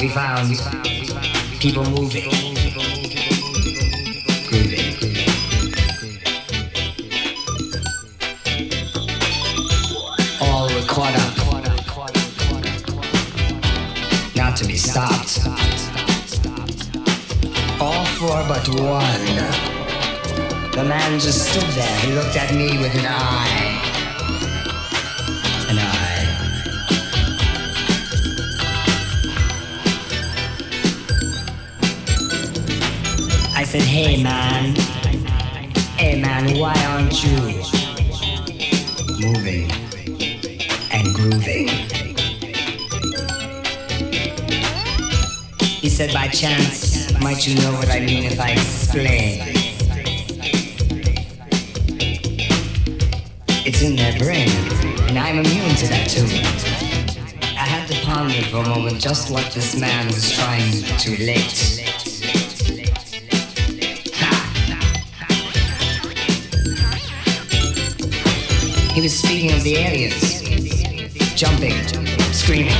we found people moving, grooving. All caught up, not to be stopped. All four but one. The man just stood there. He looked at me with an eye. Said, hey man. Hey man, why aren't you moving and grooving? He said, by chance, might you know what I mean if I explain? It's in their brain, and I'm immune to that too. I had to ponder for a moment just what this man was trying to relate. Was speaking of the aliens, jumping, screaming.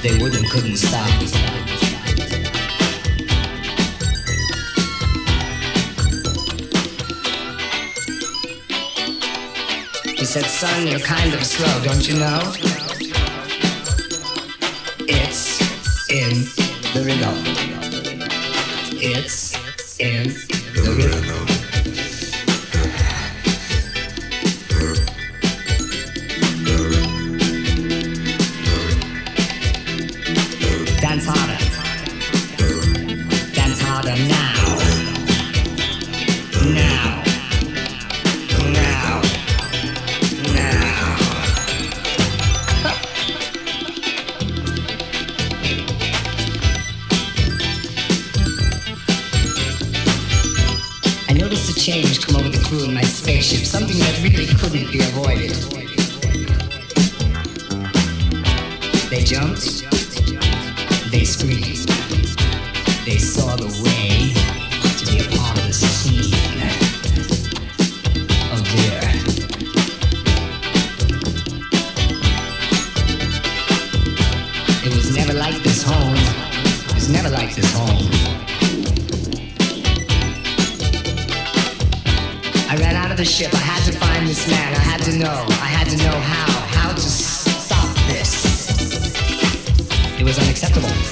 They would and couldn't stop. He said, son, you're kind of slow, don't you know? It's had to know how, how to stop this. It was unacceptable.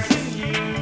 Specialize in you.